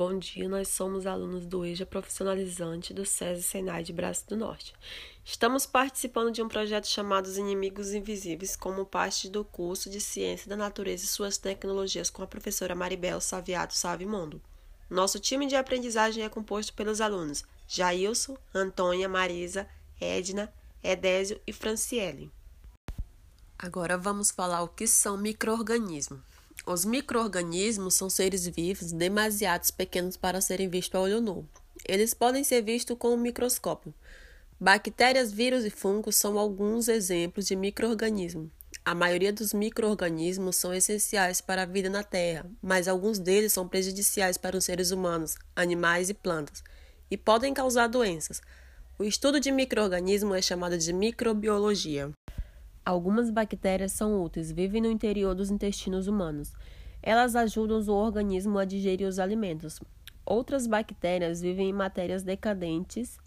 Bom dia, nós somos alunos do EJA Profissionalizante do SESI Senai de Braço do Norte. Estamos participando de um projeto chamado Os Inimigos Invisíveis, como parte do curso de Ciência da Natureza e Suas Tecnologias com a professora Maribel Saviato Savimondo. Nosso time de aprendizagem é composto pelos alunos Jailson, Antônia, Marisa, Edna, Edésio e Franciele. Agora vamos falar o que são microorganismos. Os microorganismos são seres vivos demasiado pequenos para serem vistos a olho nu. Eles podem ser vistos com um microscópio. Bactérias, vírus e fungos são alguns exemplos de microorganismos. A maioria dos microorganismos são essenciais para a vida na Terra, mas alguns deles são prejudiciais para os seres humanos, animais e plantas, e podem causar doenças. O estudo de microorganismos é chamado de microbiologia. Algumas bactérias são úteis, vivem no interior dos intestinos humanos. Elas ajudam o organismo a digerir os alimentos. Outras bactérias vivem em matérias decadentes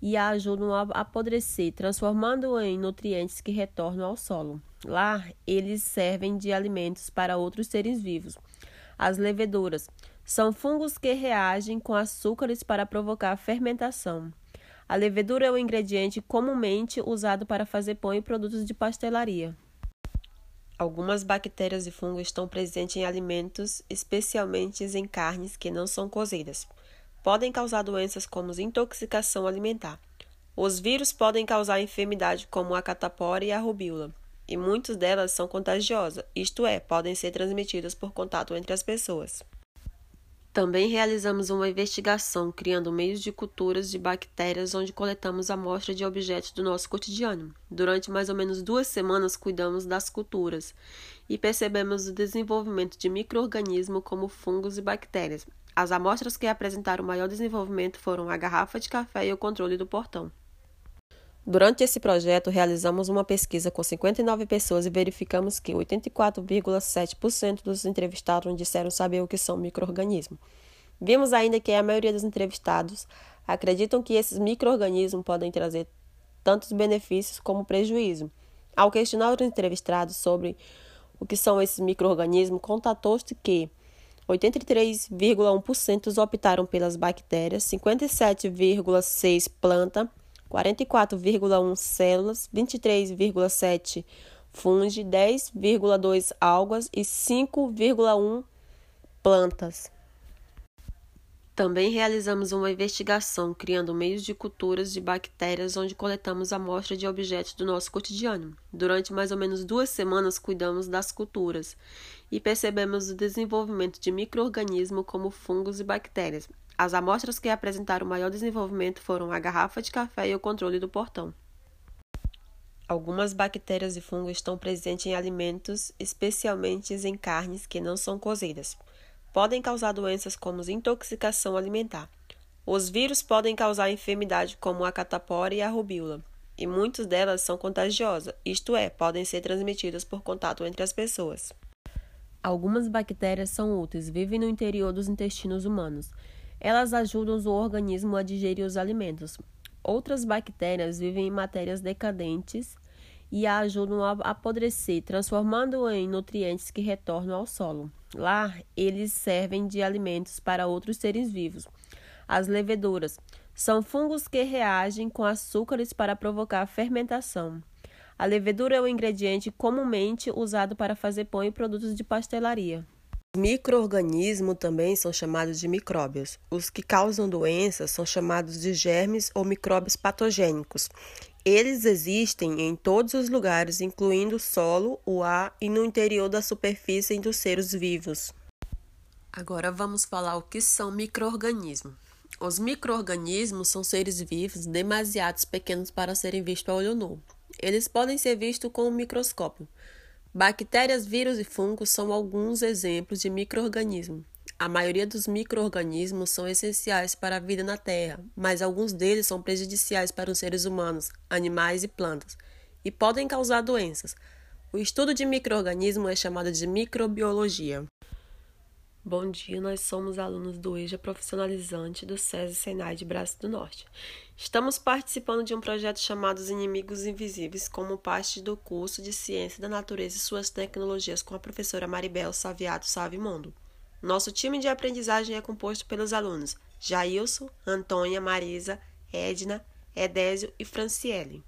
e a ajudam a apodrecer, transformando em nutrientes que retornam ao solo. Lá, eles servem de alimentos para outros seres vivos. As leveduras são fungos que reagem com açúcares para provocar fermentação. A levedura é o ingrediente comumente usado para fazer pão e produtos de pastelaria. Algumas bactérias e fungos estão presentes em alimentos, especialmente em carnes que não são cozidas. Podem causar doenças como intoxicação alimentar. Os vírus podem causar enfermidades como a catapora e a rubíola, e muitas delas são contagiosas, isto é, podem ser transmitidas por contato entre as pessoas. Também realizamos uma investigação criando meios de culturas de bactérias onde coletamos amostras de objetos do nosso cotidiano. Durante mais ou menos duas semanas cuidamos das culturas e percebemos o desenvolvimento de micro-organismos como fungos e bactérias. As amostras que apresentaram maior desenvolvimento foram a garrafa de café e o controle do portão. Durante esse projeto, realizamos uma pesquisa com 59 pessoas e verificamos que 84,7% dos entrevistados disseram saber o que são microorganismos. Vimos ainda que a maioria dos entrevistados acreditam que esses microorganismos podem trazer tantos benefícios como prejuízo. Ao questionar os entrevistados sobre o que são esses microorganismos, contatou-se que 83,1% optaram pelas bactérias, 57,6% planta 44,1 células, 23,7 fungo, 10,2 algas e 5,1 plantas. Também realizamos uma investigação criando meios de culturas de bactérias onde coletamos amostras de objetos do nosso cotidiano. Durante mais ou menos duas semanas cuidamos das culturas e percebemos o desenvolvimento de micro-organismos como fungos e bactérias, as amostras que apresentaram maior desenvolvimento foram a garrafa de café e o controle do portão. Algumas bactérias e fungos estão presentes em alimentos, especialmente em carnes que não são cozidas. Podem causar doenças como intoxicação alimentar. Os vírus podem causar enfermidades como a catapora e a rubíola, e muitas delas são contagiosas, isto é, podem ser transmitidas por contato entre as pessoas. Algumas bactérias são úteis, vivem no interior dos intestinos humanos. Elas ajudam o organismo a digerir os alimentos. Outras bactérias vivem em matérias decadentes e a ajudam a apodrecer, transformando em nutrientes que retornam ao solo. Lá, eles servem de alimentos para outros seres vivos. As leveduras são fungos que reagem com açúcares para provocar fermentação. A levedura é o ingrediente comumente usado para fazer pão e produtos de pastelaria. Microorganismos também são chamados de micróbios. Os que causam doenças são chamados de germes ou micróbios patogênicos. Eles existem em todos os lugares, incluindo o solo, o ar e no interior da superfície dos seres vivos. Agora vamos falar o que são microorganismos. Os microorganismos são seres vivos demasiado pequenos para serem vistos a olho nu. Eles podem ser vistos com um microscópio. Bactérias, vírus e fungos são alguns exemplos de microorganismos. A maioria dos microorganismos são essenciais para a vida na Terra, mas alguns deles são prejudiciais para os seres humanos, animais e plantas, e podem causar doenças. O estudo de microorganismos é chamado de microbiologia. Bom dia, nós somos alunos do EJA Profissionalizante do SESI Senai de Braço do Norte. Estamos participando de um projeto chamado Os Inimigos Invisíveis como parte do curso de Ciência da Natureza e Suas Tecnologias com a professora Maribel Saviato Savimondo. Nosso time de aprendizagem é composto pelos alunos Jailson, Antônia, Marisa, Edna, Edésio e Franciele.